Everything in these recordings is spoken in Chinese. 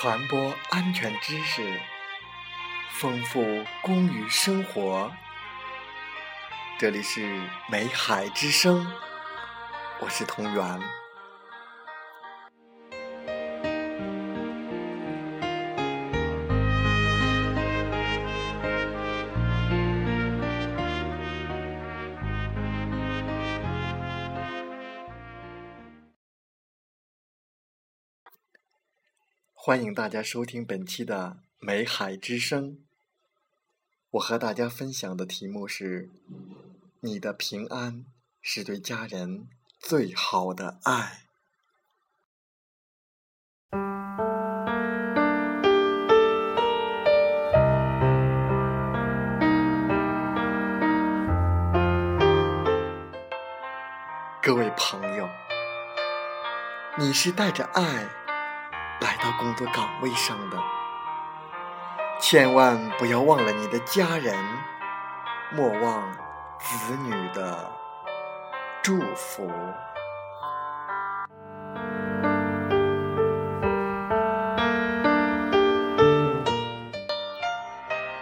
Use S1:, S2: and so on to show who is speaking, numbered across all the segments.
S1: 传播安全知识，丰富公寓生活。这里是美海之声，我是同源。欢迎大家收听本期的《美海之声》。我和大家分享的题目是：你的平安是对家人最好的爱。各位朋友，你是带着爱。来到工作岗位上的，千万不要忘了你的家人，莫忘子女的祝福。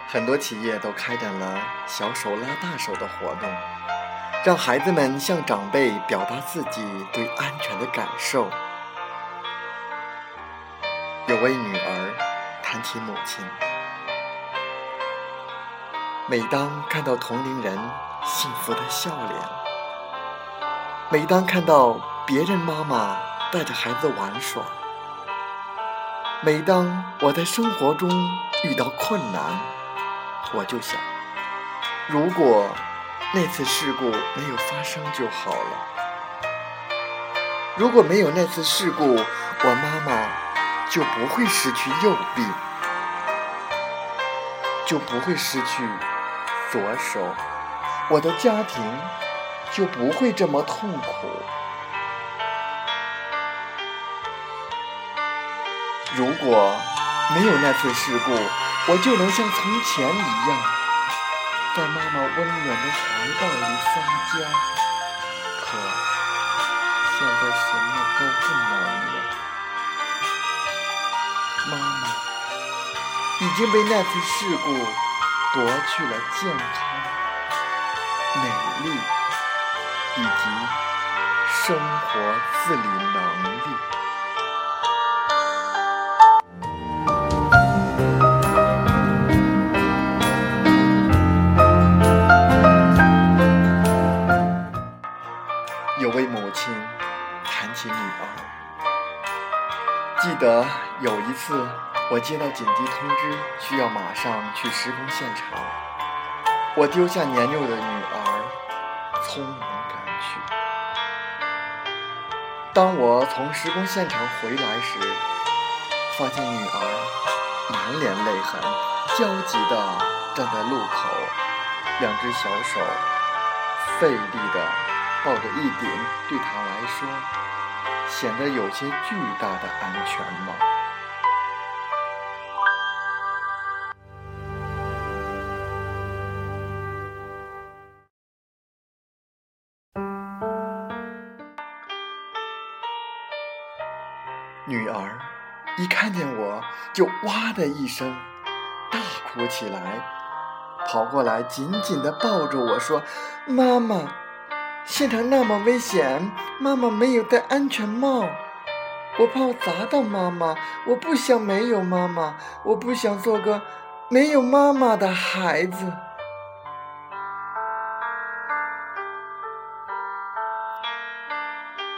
S1: 很多企业都开展了“小手拉大手”的活动，让孩子们向长辈表达自己对安全的感受。有位女儿谈起母亲，每当看到同龄人幸福的笑脸，每当看到别人妈妈带着孩子玩耍，每当我在生活中遇到困难，我就想，如果那次事故没有发生就好了。如果没有那次事故，我妈妈。就不会失去右臂，就不会失去左手，我的家庭就不会这么痛苦。如果没有那次事故，我就能像从前一样，在妈妈温暖的怀抱里撒娇。可现在什么都不能了。妈妈已经被那次事故夺去了健康、美丽以及生活自理能力。有一次，我接到紧急通知，需要马上去施工现场。我丢下年幼的女儿，匆忙赶去。当我从施工现场回来时，发现女儿满脸泪痕，焦急地站在路口，两只小手费力地抱着一顶对她来说。显得有些巨大的安全帽。女儿一看见我就哇的一声大哭起来，跑过来紧紧的抱着我说：“妈妈。”现场那么危险，妈妈没有戴安全帽，我怕我砸到妈妈。我不想没有妈妈，我不想做个没有妈妈的孩子。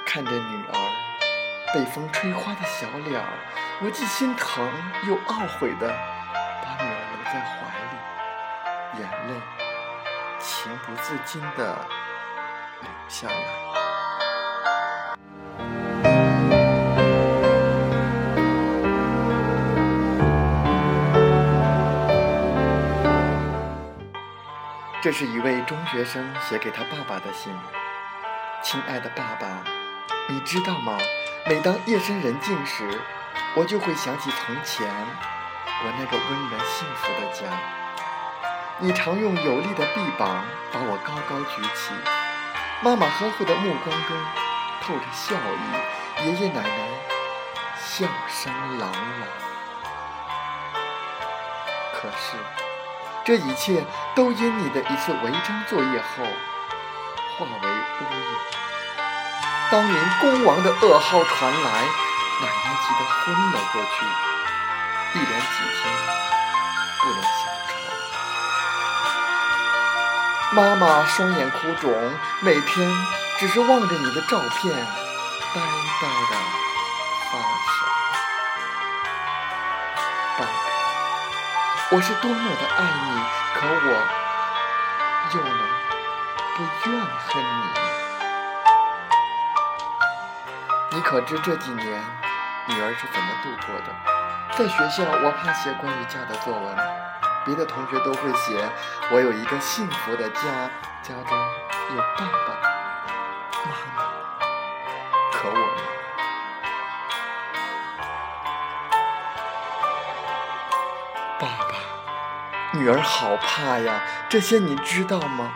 S1: 看着女儿被风吹花的小脸，我既心疼又懊悔的把女儿搂在怀里，眼泪情不自禁的。流下来。这是一位中学生写给他爸爸的信。亲爱的爸爸，你知道吗？每当夜深人静时，我就会想起从前我那个温暖幸福的家。你常用有力的臂膀把我高高举起。妈妈呵护的目光中透着笑意，爷爷奶奶笑声朗朗。可是，这一切都因你的一次违章作业后化为乌有。当您功王的噩耗传来，奶奶急得昏了过去，一连几天不能下床。妈妈双眼哭肿，每天只是望着你的照片，呆呆的发傻。爸，我是多么的爱你，可我又能不怨恨你？你可知这几年女儿是怎么度过的？在学校，我怕写关于家的作文，别的同学都会写我有一个幸福的家，家中有爸爸妈妈。可我呢？爸爸，女儿好怕呀，这些你知道吗？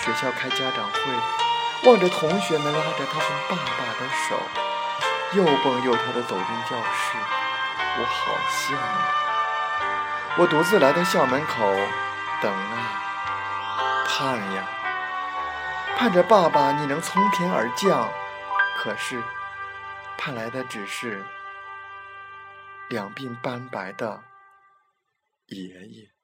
S1: 学校开家长会。望着同学们拉着他们爸爸的手，又蹦又跳地走进教室，我好羡慕。我独自来到校门口，等啊，盼呀，盼着爸爸你能从天而降。可是，盼来的只是两鬓斑白的爷爷。